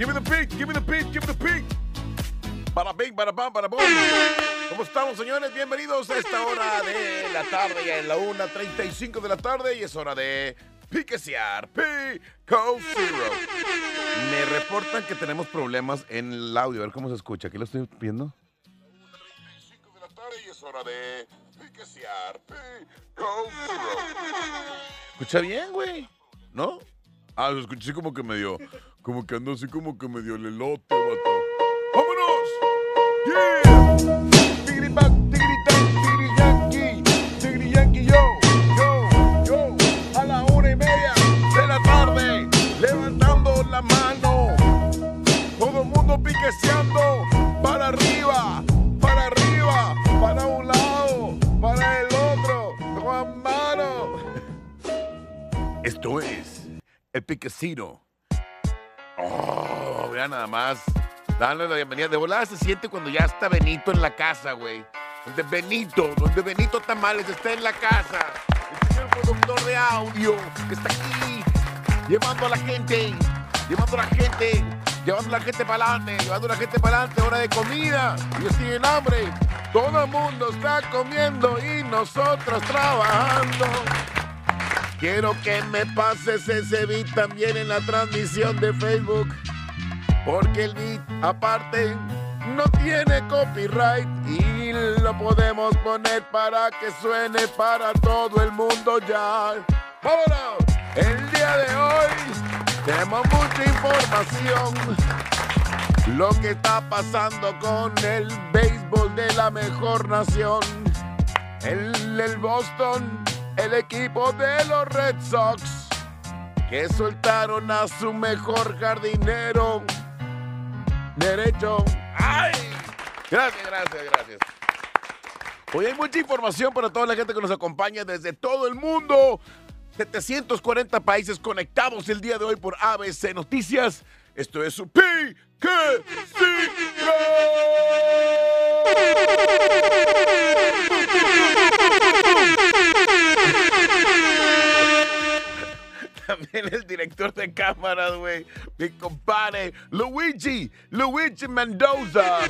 Give me the beat, give me the beat, give me the beat. Para bing, para pam, para boom. ¿Cómo estamos, señores? Bienvenidos a esta hora de la tarde, ya es la 1.35 de la tarde y es hora de piquesear Pico Zero. Me reportan que tenemos problemas en el audio. A ver cómo se escucha. ¿Aquí lo estoy viendo? 1.35 de la tarde y es hora de piquesear Pico Zero. ¿Escucha bien, güey? ¿No? Ah, lo escuché como que medio, como que ando así como que medio lelote, vato. ¡Vámonos! ¡Yeah! Tigri back, tigri tan, tigri yankee, tigri yankee yo, yo, yo. A la una y media de la tarde, levantando la mano. Todo el mundo piqueseando para arriba, para arriba, para un lado, para el otro. Juan Mano. Esto es el piquecino. Oh, vean nada más. Dale la bienvenida. De volada se siente cuando ya está Benito en la casa, güey. Donde Benito, donde Benito Tamales está en la casa. El señor productor de audio que está aquí llevando a la gente, llevando a la gente, llevando a la gente para adelante, llevando a la gente para adelante. Hora de comida. Ellos tienen hambre. Todo el mundo está comiendo y nosotros trabajando. Quiero que me pases ese beat también en la transmisión de Facebook. Porque el beat, aparte, no tiene copyright y lo podemos poner para que suene para todo el mundo ya. ¡Vámonos! El día de hoy tenemos mucha información. Lo que está pasando con el béisbol de la mejor nación. El, el Boston el equipo de los Red Sox que soltaron a su mejor jardinero derecho. ¡Ay! Gracias, gracias, gracias. Hoy hay mucha información para toda la gente que nos acompaña desde todo el mundo. 740 países conectados el día de hoy por ABC Noticias. Esto es su También el director de cámaras, güey. Mi compadre, Luigi. Luigi Mendoza.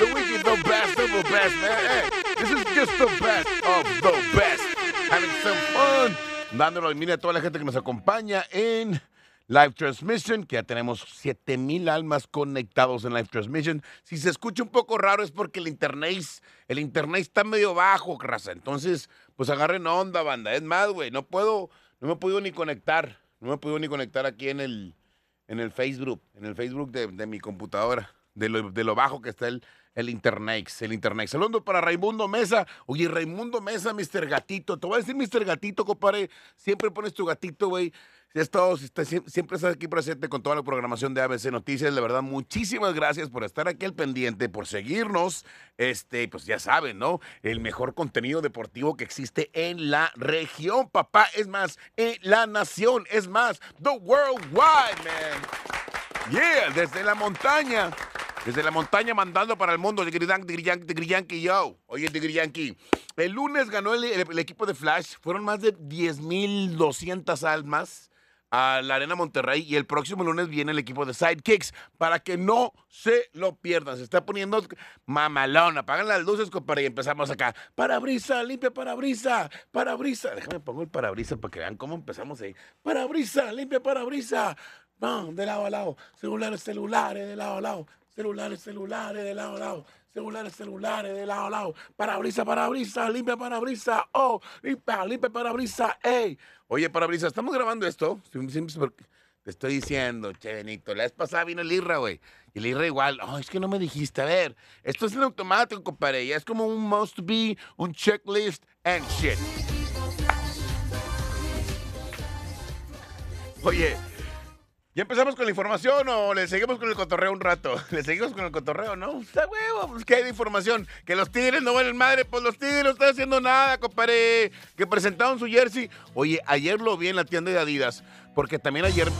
Luigi, the best of the best. Hey, this is just the best of the best. Having some fun. Dándole mira a toda la gente que nos acompaña en Live Transmission, que ya tenemos 7000 almas conectados en Live Transmission. Si se escucha un poco raro es porque el internet, el internet está medio bajo, raza. Entonces, pues agarren onda, banda. Es más, güey, no puedo, no me he podido ni conectar. No me he podido ni conectar aquí en el, en el Facebook, en el Facebook de, de mi computadora, de lo, bajo que está el, el internet, el internet. Saludos para Raimundo Mesa. Oye, Raimundo Mesa, Mr. Gatito. Te voy a decir Mr. Gatito, compadre. Siempre pones tu gatito, güey. Si estado, siempre estás aquí presente con toda la programación de ABC Noticias. De verdad, muchísimas gracias por estar aquí al pendiente, por seguirnos. Este, pues ya saben, ¿no? El mejor contenido deportivo que existe en la región, papá. Es más, en la nación. Es más, the worldwide, man. Yeah, desde la montaña. Desde la montaña mandando para el mundo. Tigri Yankee, Tigri Yankee, yo. Oye, Tigri Yankee. El lunes ganó el, el, el equipo de Flash. Fueron más de 10.200 almas a la Arena Monterrey y el próximo lunes viene el equipo de Sidekicks para que no se lo pierdan. Se está poniendo mamalón. Apagan las luces, compadre, y empezamos acá. Parabrisa, limpia parabrisa, parabrisa. Déjame pongo el parabrisa para que vean cómo empezamos ahí. Parabrisa, limpia parabrisa. No, de lado a lado. Celulares, celulares, de lado a lado. Celulares, celulares, de lado a lado. Celulares, celulares, de lado a lado, parabrisa, parabrisa, limpia parabrisa, oh, limpia, limpia parabrisa, ey. Oye, parabrisa, estamos grabando esto, te estoy diciendo, che, Benito, la vez pasada vino el Irra, güey, y el Irra igual, oh, es que no me dijiste, a ver, esto es en automático, compadre, ya es como un must be, un checklist and shit. Oye, ¿Ya empezamos con la información o le seguimos con el cotorreo un rato? Le seguimos con el cotorreo, ¿no? Está huevo, pues ¿qué hay de información? Que los tigres no valen madre, pues los tigres no están haciendo nada, compadre. Que presentaron su jersey. Oye, ayer lo vi en la tienda de Adidas, porque también ayer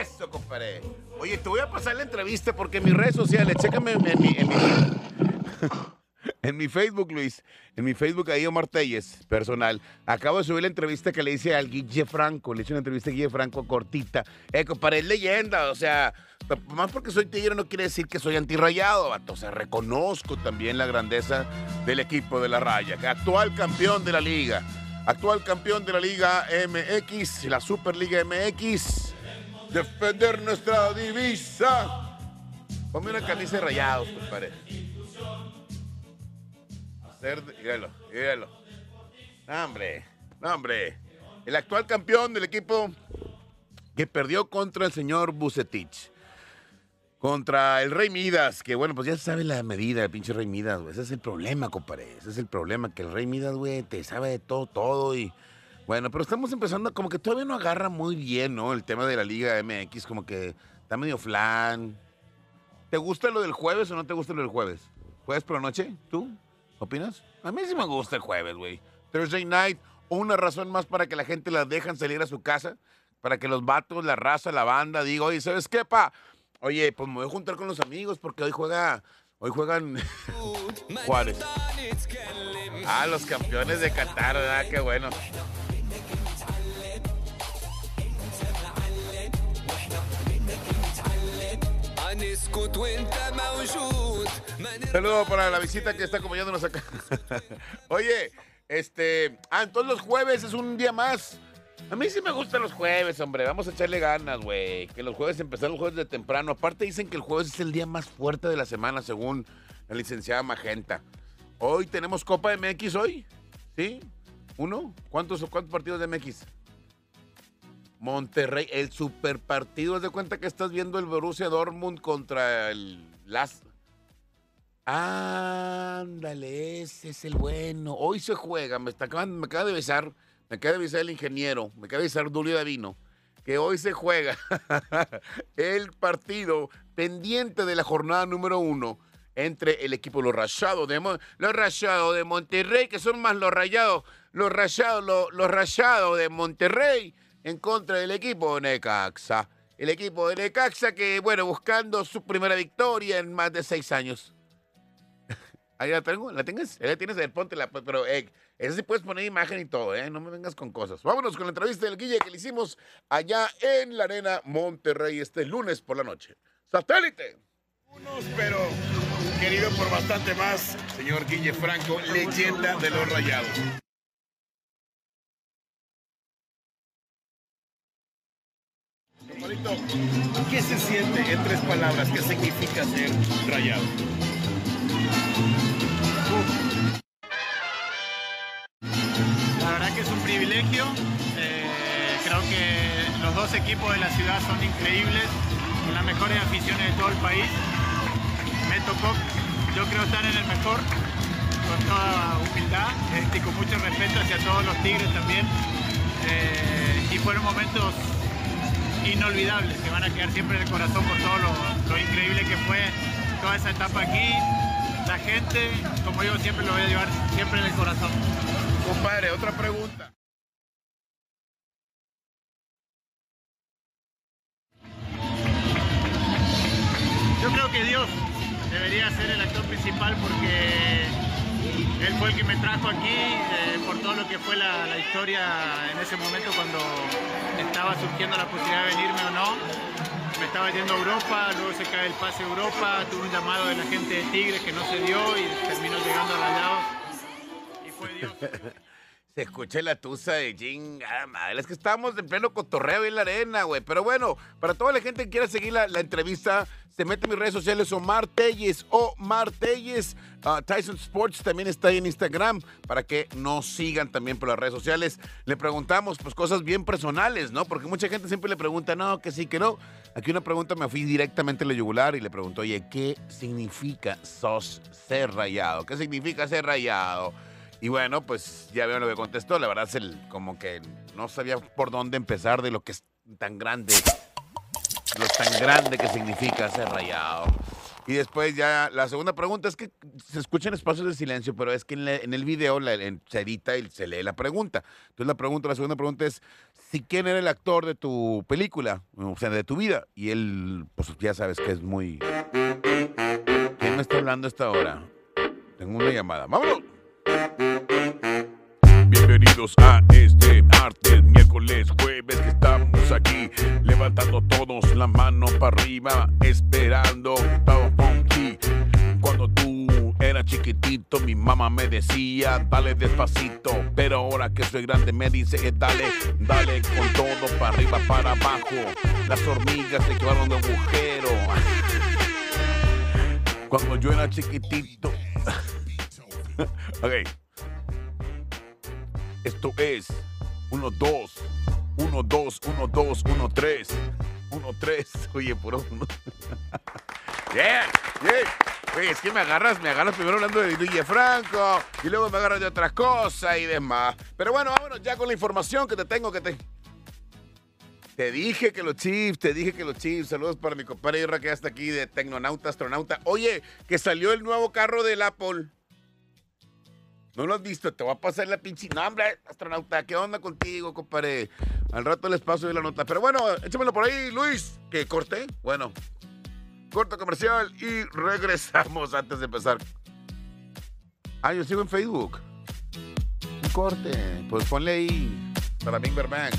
Eso, compadre. Oye, te voy a pasar la entrevista porque en mis redes sociales, chécame en mi, en mi, Facebook, Luis, en mi Facebook ahí Omar Telles, personal, acabo de subir la entrevista que le hice al Guille Franco, le hice una entrevista a Guille Franco cortita. Eh, compadre, es leyenda, o sea, más porque soy tigre no quiere decir que soy antirrayado, o sea, reconozco también la grandeza del equipo de la raya, actual campeón de la liga, actual campeón de la Liga MX, la Superliga MX, defender nuestra divisa. Ponme una camisa de rayados, compadre. Míralo, míralo. Hombre, no, hombre. El actual campeón del equipo que perdió contra el señor Bucetich. Contra el Rey Midas, que bueno, pues ya sabe la medida del pinche Rey Midas, güey. Ese es el problema, compadre. Ese es el problema, que el Rey Midas, güey, te sabe de todo, todo y... Bueno, pero estamos empezando, como que todavía no agarra muy bien, ¿no? El tema de la Liga MX, como que está medio flan. ¿Te gusta lo del jueves o no te gusta lo del jueves? ¿Jueves por la noche? ¿Tú? ¿Opinas? A mí sí me gusta el jueves, güey. Thursday night, una razón más para que la gente la dejan salir a su casa, para que los vatos, la raza, la banda, diga, oye, ¿sabes qué, pa? Oye, pues me voy a juntar con los amigos porque hoy juega, hoy juegan Juárez. Ah, los campeones de Qatar, ¿verdad? Qué bueno. Saludos para la visita que está acompañándonos acá. Oye, este. Ah, entonces los jueves es un día más. A mí sí me gustan los jueves, hombre. Vamos a echarle ganas, güey. Que los jueves empezaron los jueves de temprano. Aparte dicen que el jueves es el día más fuerte de la semana, según la licenciada Magenta. Hoy tenemos Copa MX hoy. ¿Sí? ¿Uno? ¿Cuántos, cuántos partidos de MX? Monterrey, el super partido. Haz de cuenta que estás viendo el Borussia Dortmund contra el Las. Ándale, ese es el bueno. Hoy se juega, me, está, me acaba de besar, me de besar el ingeniero, me de besar Dulio Davino, que hoy se juega el partido pendiente de la jornada número uno entre el equipo Los Rayados de, los rayados de Monterrey, que son más los rayados, los rayados, los, los rayados de Monterrey en contra del equipo de Necaxa. El equipo de Necaxa que, bueno, buscando su primera victoria en más de seis años. Ahí la tengo, ¿la tienes? La tienes, ponte la, pero eh, esa sí puedes poner imagen y todo, ¿eh? No me vengas con cosas. Vámonos con la entrevista del Guille que le hicimos allá en la Arena Monterrey este lunes por la noche. ¡Satélite! Unos, pero querido por bastante más, señor Guille Franco, leyenda de los rayados. ¿qué se siente en tres palabras? ¿Qué significa ser rayado? Eh, creo que los dos equipos de la ciudad son increíbles, con las mejores aficiones de todo el país. Me tocó, yo creo, estar en el mejor, con toda humildad este, y con mucho respeto hacia todos los tigres también. Eh, y fueron momentos inolvidables que van a quedar siempre en el corazón por todo lo, increíble que fue toda esa etapa aquí. La gente, como yo siempre lo voy a llevar siempre en el corazón. Compadre, otra pregunta. Debería ser el actor principal porque él fue el que me trajo aquí eh, por todo lo que fue la, historia en ese momento cuando estaba surgiendo la posibilidad de venirme o no. Me estaba yendo a Europa, luego se cae el pase a Europa, tuve un llamado de la gente de Tigre que no se dio y terminó llegando a Rayados. Y fue Dios. Se escucha la tusa de chingada madre. Es que estamos en pleno cotorreo en la arena, güey. Pero bueno, para toda la gente que quiera seguir la, entrevista, se mete en mis redes sociales Omar Telles, Omar Telles. Uh, Tyson Sports también está ahí en Instagram para que nos sigan también por las redes sociales. Le preguntamos pues cosas bien personales, ¿no? Porque mucha gente siempre le pregunta, no, que sí, que no. Aquí una pregunta me fui directamente a la yugular y le pregunto, oye, ¿qué significa sos ser rayado? ¿Qué significa ser rayado? Y bueno, pues ya veo lo que contestó. La verdad es el, como que no sabía por dónde empezar de lo que es tan grande, lo tan grande que significa ser rayado. Y después ya la segunda pregunta es que se escuchan espacios de silencio, pero es que en, el video se edita y se lee la pregunta. Entonces la pregunta, la segunda pregunta es si quién era el actor de tu película, o sea, de tu vida. Y él, pues ya sabes que es muy... ¿Quién me está hablando a esta hora? Tengo una llamada. ¡Vámonos! Bienvenidos a este martes, miércoles, jueves que estamos aquí levantando todos la mano para arriba, esperando todo funky. Cuando tú eras chiquitito, mi mamá me decía, dale despacito, pero ahora que soy grande me dice, eh, dale, dale con todo para arriba, para abajo. Las hormigas se llevaron de agujero. Cuando yo era chiquitito. ok. Esto es 1, 2, 1, 2, 1, 2, 1, 3, 1, 3. Oye, puro uno. yeah, yeah. Oye, es que me agarras, me agarras primero hablando de DJ Franco y luego me agarras de otras cosas y demás. Pero bueno, vámonos ya con la información que te tengo que te. Te dije que los Chiefs, te dije que los Chiefs. Saludos para mi compadre Irra que ya está aquí de Tecnonauta, Astronauta. Oye, que salió el nuevo carro del Apple. No lo has visto, te voy a pasar la pinche. No, hombre, astronauta, ¿qué onda contigo, compadre? Al rato les paso de la nota. Pero bueno, échamelo por ahí, Luis. ¿Que corte? Bueno, corto comercial y regresamos antes de empezar. Ah, yo sigo en Facebook. Un corte. Pues ponle ahí para Bing Bang.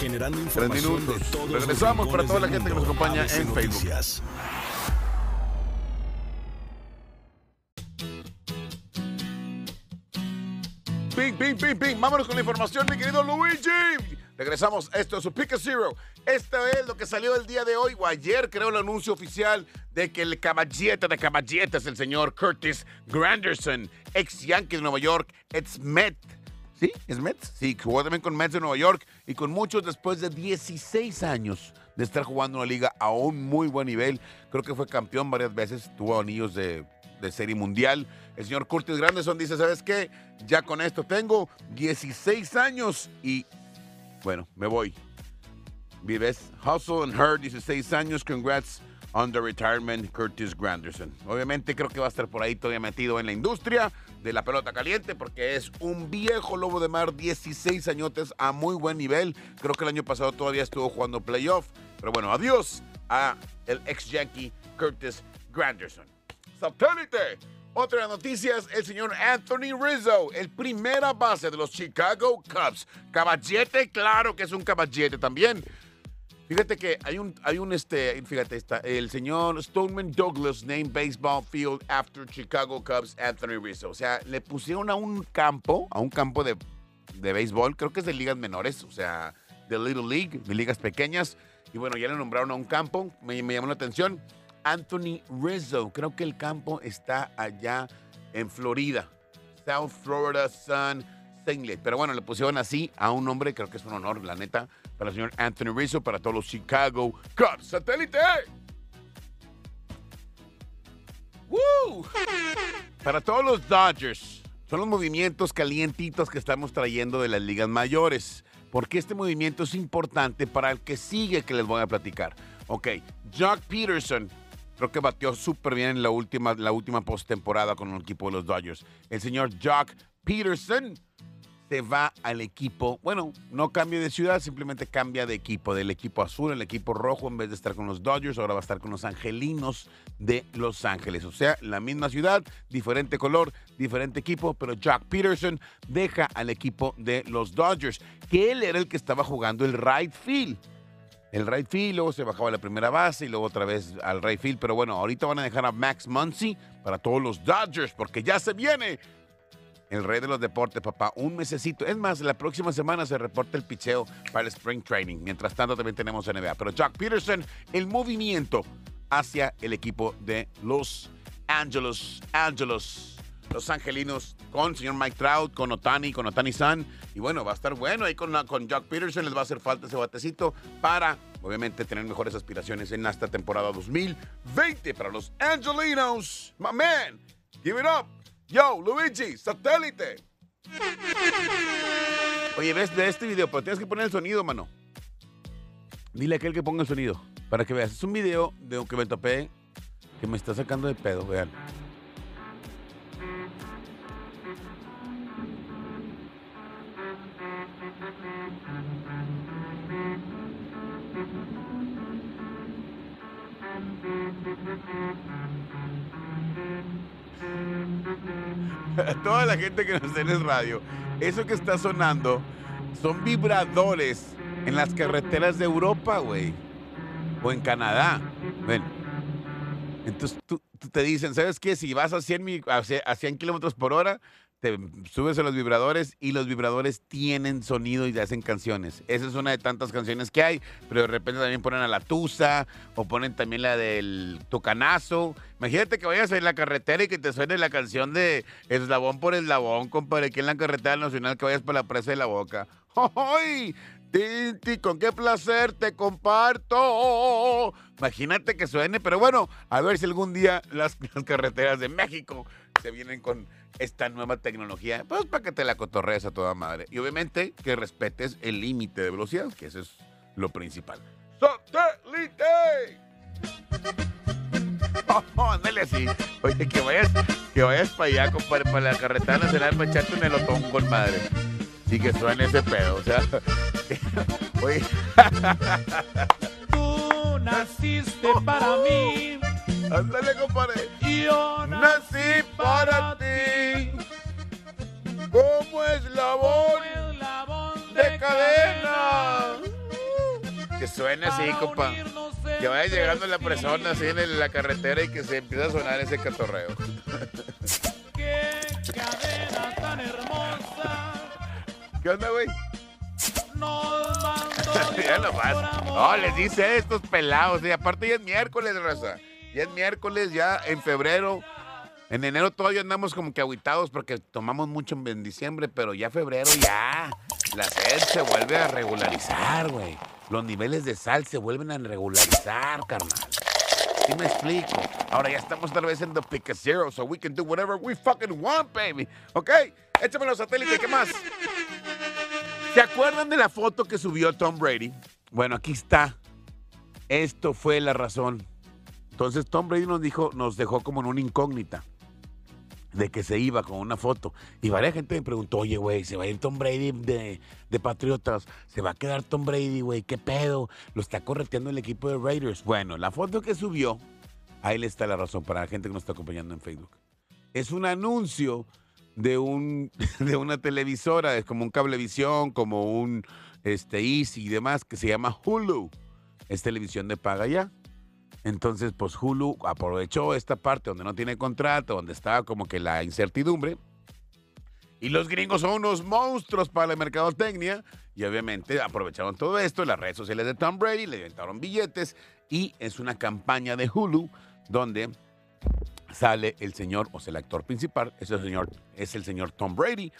Generando Tres información minutos. de todos los Regresamos para toda la gente que nos acompaña ABC en Facebook. Ping, ping, ping. Vámonos con la información, mi querido Luigi. Regresamos. Esto es su Pick Zero. Esto es lo que salió el día de hoy o ayer, creo, el anuncio oficial de que el caballete de caballetes, el señor Curtis Granderson, ex Yankee de Nueva York, ex Met. ¿Sí? ¿Es Mets? Sí, jugó también con Mets de Nueva York y con muchos después de 16 años de estar jugando una liga a un muy buen nivel. Creo que fue campeón varias veces, tuvo anillos de, de serie mundial. El señor Curtis Granderson dice, ¿sabes qué? Ya con esto tengo 16 años y bueno, me voy. Vives, Hustle and Hurt, 16 años, congrats on the retirement, Curtis Granderson. Obviamente creo que va a estar por ahí todavía metido en la industria de la pelota caliente porque es un viejo lobo de mar, 16 añotes a muy buen nivel. Creo que el año pasado todavía estuvo jugando playoff. Pero bueno, adiós a el ex Yankee Curtis Granderson. Satélite. Otras noticias, el señor Anthony Rizzo, el primera base de los Chicago Cubs. Caballete, claro que es un caballete también. Fíjate que hay un, hay un, este, fíjate, está, el señor Stoneman Douglas named baseball field after Chicago Cubs Anthony Rizzo. O sea, le pusieron a un campo, a un campo de, de béisbol, creo que es de ligas menores, o sea, de Little League, de ligas pequeñas. Y bueno, ya le nombraron a un campo, me, me llamó la atención. Anthony Rizzo, creo que el campo está allá en Florida. South Florida Sun Singlet. Pero bueno, le pusieron así a un hombre, creo que es un honor, la neta, para el señor Anthony Rizzo, para todos los Chicago Cubs. ¡Satélite! ¡Woo! Para todos los Dodgers. Son los movimientos calientitos que estamos trayendo de las ligas mayores. Porque este movimiento es importante para el que sigue que les voy a platicar. Ok, Jock Peterson creo que batió súper bien en la última, la última postemporada con el equipo de los Dodgers. El señor Jock Peterson se va al equipo, bueno, no cambia de ciudad, simplemente cambia de equipo, del equipo azul al equipo rojo, en vez de estar con los Dodgers, ahora va a estar con los Angelinos de Los Ángeles. O sea, la misma ciudad, diferente color, diferente equipo, pero Jock Peterson deja al equipo de los Dodgers, que él era el que estaba jugando el right field el right field, luego se bajaba a la primera base y luego otra vez al right field. Pero bueno, ahorita van a dejar a Max Muncy para todos los Dodgers porque ya se viene el rey de los deportes, papá. Un mesecito. Es más, la próxima semana se reporta el picheo para el Spring Training. Mientras tanto, también tenemos NBA. Pero Jack Peterson, el movimiento hacia el equipo de Los Angeles. Angeles. Los Angelinos con señor Mike Trout, con Otani, con Otani San. Y bueno, va a estar bueno ahí con, con Jack Peterson. Les va a hacer falta ese batecito para, obviamente, tener mejores aspiraciones en esta temporada 2020 para los Angelinos. My man, give it up. Yo, Luigi, satélite. Oye, ves de este video, pero tienes que poner el sonido, mano. Dile a aquel que ponga el sonido para que veas. Es un video de que me topé que me está sacando de pedo, vean. Toda la gente que nos está en radio, eso que está sonando son vibradores en las carreteras de Europa, güey. O en Canadá. Ven. Entonces tú, tú te dicen, ¿sabes qué? Si vas a 100, mi- a 100 a 100 kilómetros por hora, te subes a los vibradores y los vibradores tienen sonido y hacen canciones. Esa es una de tantas canciones que hay, pero de repente también ponen a la Tusa o ponen también la del Tucanazo. Imagínate que vayas en la carretera y que te suene la canción de Eslabón por Eslabón, compadre, aquí en la carretera nacional que vayas por la presa de la boca. ¡Ay! Tinti, con qué placer te comparto. Imagínate que suene, pero bueno, a ver si algún día las, las carreteras de México se vienen con esta nueva tecnología, pues para que te la cotorrees a toda madre. Y obviamente que respetes el límite de velocidad, que eso es lo principal. ¡Satélite! Oh, ándale así. Oye, que vayas, que vayas para allá, compadre, para la carretera nacional para echarte un elotón con madre. Y que suene ese pedo, o sea. Oye, Tú naciste para mí, ándale, compadre. yo Nací para ti. Como eslabón eslabón de cadena. Que suene así, compa. Que vaya llegando la persona así en la carretera y que se empiece a sonar ese catorreo. Qué cadena ¿Qué onda, güey? ya por amor. No, les dice estos pelados. Y aparte ya es miércoles, raza. Ya es miércoles, ya en febrero. En enero todavía andamos como que aguitados porque tomamos mucho en diciembre, pero ya febrero ya. La sed se vuelve a regularizar, güey. Los niveles de sal se vuelven a regularizar, carnal. ¿Sí me explico? Ahora ya estamos tal vez en the pick zero, so we can do whatever we fucking want, baby. ¿Ok? Échame los satélites, ¿qué más? ¿Se acuerdan de la foto que subió Tom Brady? Bueno, aquí está. Esto fue la razón. Entonces Tom Brady nos dijo, nos dejó como en una incógnita de que se iba con una foto. Y varias gente me preguntó, oye, güey, ¿se va a ir Tom Brady de, de Patriotas? ¿Se va a quedar Tom Brady, güey? ¿Qué pedo? Lo está correteando el equipo de Raiders. Bueno, la foto que subió, ahí está la razón para la gente que nos está acompañando en Facebook. Es un anuncio de, un, de una televisora, es como un cablevisión, como un este, Easy y demás, que se llama Hulu. Es televisión de paga ya. Entonces, pues Hulu aprovechó esta parte donde no tiene contrato, donde estaba como que la incertidumbre. Y los gringos son unos monstruos para la mercadotecnia. Y obviamente aprovecharon todo esto, las redes sociales de Tom Brady, le inventaron billetes. Y es una campaña de Hulu donde sale el señor, o sea, el actor principal, ese señor es el señor Tom Brady.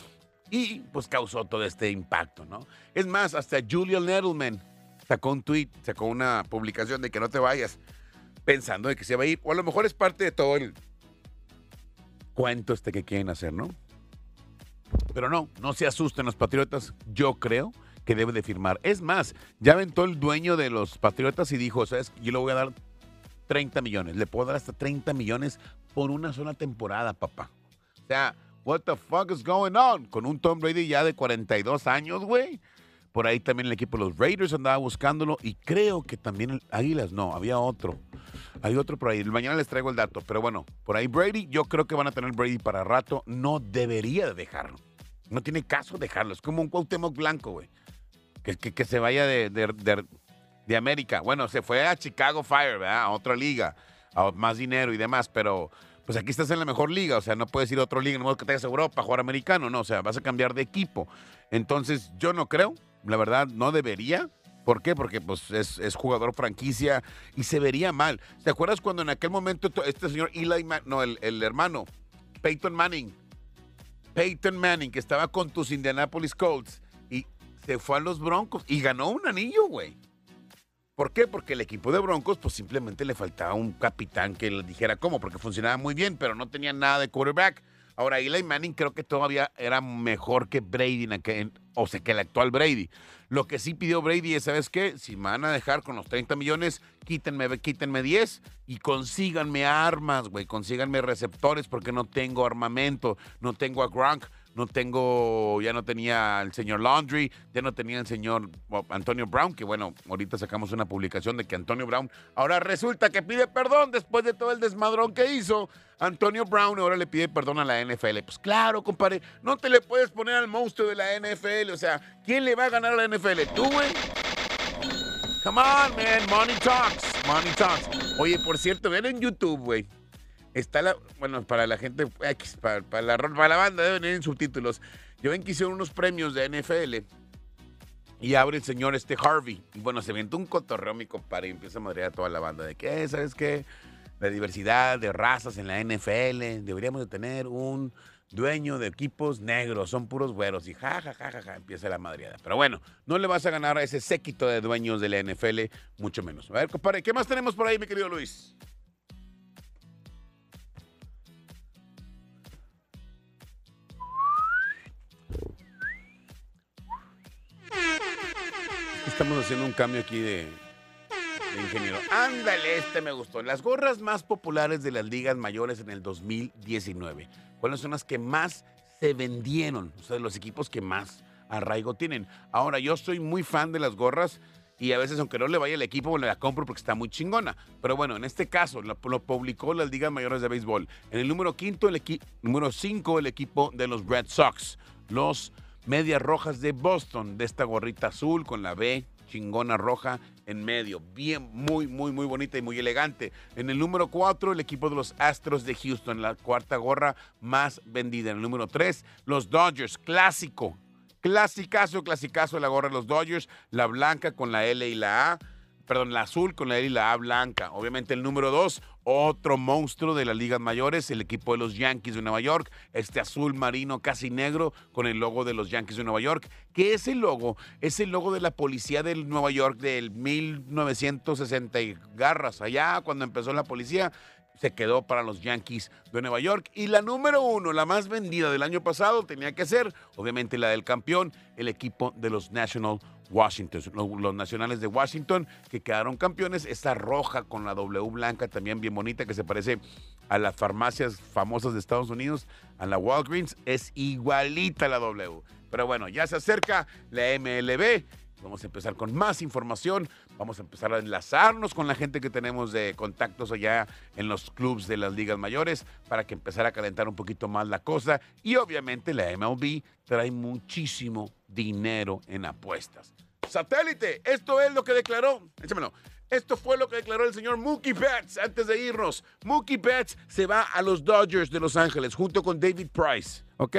Y pues causó todo este impacto, ¿no? Es más, hasta Julian Edelman sacó un tweet, sacó una publicación de que no te vayas pensando de que se va a ir. O a lo mejor es parte de todo el cuento este que quieren hacer, ¿no? Pero no, no se asusten los Patriotas. Yo creo que debe de firmar. Es más, ya aventó el dueño de los Patriotas y dijo, ¿sabes? Yo le voy a dar 30 millones. Le puedo dar hasta 30 millones por una sola temporada, papá. O sea, what the fuck is going on? Con un Tom Brady ya de 42 años, güey. Por ahí también el equipo de los Raiders andaba buscándolo y creo que también el Águilas, no, había otro. Hay otro por ahí. Mañana les traigo el dato, pero bueno, por ahí Brady, yo creo que van a tener Brady para rato. No debería de dejarlo. No tiene caso dejarlo. Es como un Cuauhtémoc Blanco, güey. Que, que, que se vaya de, de, de- de América. Bueno, se fue a Chicago Fire, ¿verdad? A otra liga, más dinero y demás, pero pues aquí estás en la mejor liga, o sea, no puedes ir a otra liga, no que te vayas a Europa a jugar americano, no, o sea, vas a cambiar de equipo. Entonces, yo no creo, la verdad, no debería. ¿Por qué? Porque pues es, jugador franquicia y se vería mal. ¿Te acuerdas cuando en aquel momento to- este señor Eli, Ma- no, el, el hermano, Peyton Manning, Peyton Manning, que estaba con tus Indianapolis Colts y se fue a los Broncos y ganó un anillo, güey. ¿Por qué? Porque el equipo de Broncos, pues simplemente le faltaba un capitán que le dijera cómo, porque funcionaba muy bien, pero no tenía nada de quarterback. Ahora, Eli Manning creo que todavía era mejor que Brady, o sea, que el actual Brady. Lo que sí pidió Brady es, ¿sabes qué? Si me van a dejar con los 30 millones, quítenme, quítenme 10 y consíganme armas, güey. Consíganme receptores porque no tengo armamento. No tengo a Gronk, no tengo, ya no tenía al señor Laundry, ya no tenía el señor Antonio Brown, que bueno, ahorita sacamos una publicación de que Antonio Brown ahora resulta que pide perdón después de todo el desmadrón que hizo. Antonio Brown ahora le pide perdón a la NFL. Pues claro, compadre, no te le puedes poner al monstruo de la NFL. O sea, ¿quién le va a ganar a la NFL? ¿Tú, güey? Come on, man. Money talks. Money talks. Oye, por cierto, ven en YouTube, güey. Está la. Bueno, para la gente para, para la, para la banda, deben ir en subtítulos. Yo ven que hicieron unos premios de NFL. Y abre el señor este Harvey. Y bueno, se inventó un cotorreo, mi compadre, y empieza a madrear a toda la banda de que, ¿sabes qué? La diversidad de razas en la NFL. Deberíamos de tener un dueño de equipos negros. Son puros güeros. Y ja, ja, ja, ja, ja, empieza la madreada. Pero bueno, no le vas a ganar a ese séquito de dueños de la NFL, mucho menos. A ver, compadre, ¿qué más tenemos por ahí, mi querido Luis? Estamos haciendo un cambio aquí de, de ingeniero. Ándale, este me gustó. Las gorras más populares de las ligas mayores en el 2019. ¿Cuáles son las que más se vendieron? O sea, los equipos que más arraigo tienen. Ahora, yo soy muy fan de las gorras y a veces, aunque no le vaya el equipo, me la compro porque está muy chingona. Pero bueno, en este caso, lo, lo publicó las ligas mayores de béisbol. En el número quinto, el equi- número 5, el equipo de los Red Sox. Los Medias Rojas de Boston, de esta gorrita azul con la B chingona roja en medio. Bien, muy, muy, muy bonita y muy elegante. En el número 4, el equipo de los Astros de Houston, la cuarta gorra más vendida. En el número 3, los Dodgers, clásico. Clasicazo, clasicazo la gorra de los Dodgers, la blanca con la L y la A, perdón, la azul con la L y la A blanca. Obviamente el número 2, otro monstruo de las ligas mayores, el equipo de los Yankees de Nueva York, este azul marino casi negro con el logo de los Yankees de Nueva York, que ese logo es el logo de la policía de Nueva York del 1960 y garras, allá cuando empezó la policía se quedó para los Yankees de Nueva York. Y la número uno, la más vendida del año pasado, tenía que ser, obviamente, la del campeón, el equipo de los National Washington, los, nacionales de Washington, que quedaron campeones. Esta roja con la W blanca, también bien bonita, que se parece a las farmacias famosas de Estados Unidos, a la Walgreens, es igualita la W. Pero bueno, ya se acerca la MLB. Vamos a empezar con más información. Vamos a empezar a enlazarnos con la gente que tenemos de contactos allá en los clubs de las ligas mayores para que empezara a calentar un poquito más la cosa. Y obviamente la MLB trae muchísimo dinero en apuestas. Satélite, esto es lo que declaró. Échamelo. Esto fue lo que declaró el señor Mookie Betts antes de irnos. Mookie Betts se va a los Dodgers de Los Ángeles junto con David Price, ¿ok?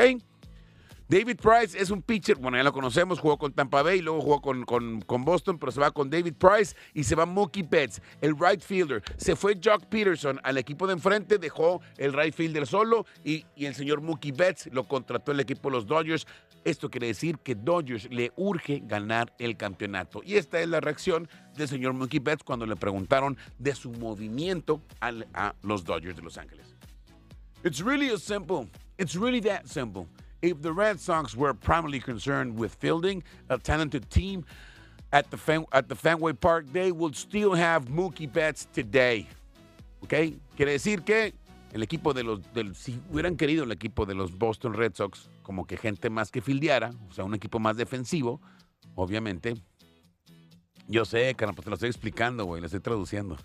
David Price es un pitcher, bueno, ya lo conocemos, jugó con Tampa Bay, luego jugó con, Boston, pero se va con David Price y se va Mookie Betts, el right fielder. Se fue Jock Peterson al equipo de enfrente, dejó el right fielder solo y, el señor Mookie Betts lo contrató el equipo de los Dodgers. Esto quiere decir que Dodgers le urge ganar el campeonato. Y esta es la reacción del señor Mookie Betts cuando le preguntaron de su movimiento a los Dodgers de Los Ángeles. It's really simple. It's really that simple. If the Red Sox were primarily concerned with fielding a talented team at the Fenway Park, they would still have Mookie Betts today. ¿Ok? Quiere decir que el equipo de los, si hubieran querido el equipo de los Boston Red Sox, como que gente más que fildeara, o sea, un equipo más defensivo, obviamente. Yo sé, carnal, pues te lo estoy explicando, güey, lo estoy traduciendo.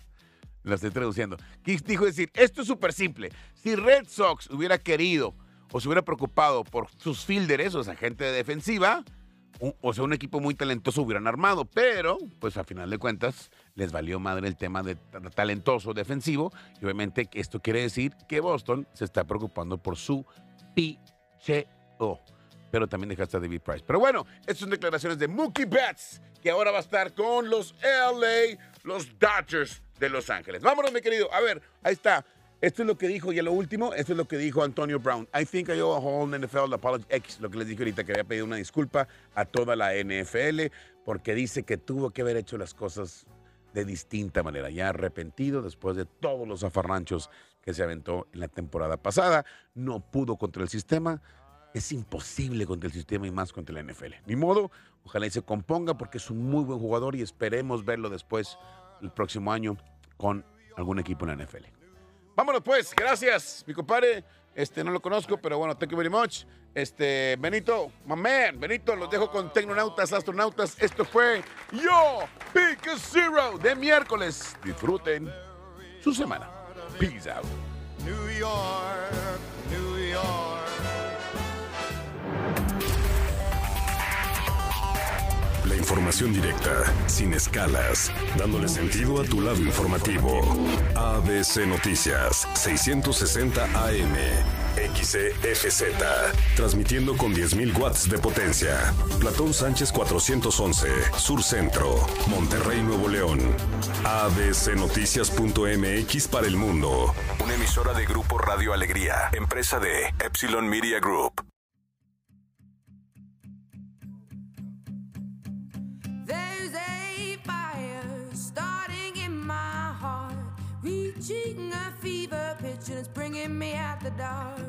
Lo estoy traduciendo. ¿Qué dijo decir? Esto es súper simple. Si Red Sox hubiera querido o se hubiera preocupado por sus fielders, o sea, gente de defensiva, u- o sea, un equipo muy talentoso hubieran armado, pero, pues a final de cuentas, les valió madre el tema de ta- talentoso defensivo, y obviamente esto quiere decir que Boston se está preocupando por su picheo. Pero también dejaste a David Price. Pero bueno, estas son declaraciones de Mookie Betts, que ahora va a estar con los LA, los Dodgers de Los Ángeles. Vámonos, mi querido. A ver, ahí está. Esto es lo que dijo, y a lo último, esto es lo que dijo Antonio Brown. I think I owe a whole NFL apology. X, lo que les dije ahorita, que había pedido una disculpa a toda la NFL, porque dice que tuvo que haber hecho las cosas de distinta manera, ya arrepentido después de todos los afarranchos que se aventó en la temporada pasada. No pudo contra el sistema. Es imposible contra el sistema y más contra la NFL. Ni modo, ojalá y se componga porque es un muy buen jugador y esperemos verlo después el próximo año con algún equipo en la NFL. Vámonos pues, gracias, mi compadre. Este, no lo conozco, pero bueno, thank you very much. Este, Benito, man, Benito, los dejo con tecnonautas, astronautas. Esto fue Yo, Pick Zero de miércoles. Disfruten su semana. Peace out. New York, New York. Información directa, sin escalas, dándole sentido a tu lado informativo. ABC Noticias, 660 AM, XEFZ, transmitiendo con 10.000 watts de potencia. Platón Sánchez 411, Sur Centro, Monterrey, Nuevo León. abcnoticias.mx para el mundo. Una emisora de Grupo Radio Alegría, empresa de Epsilon Media Group. Out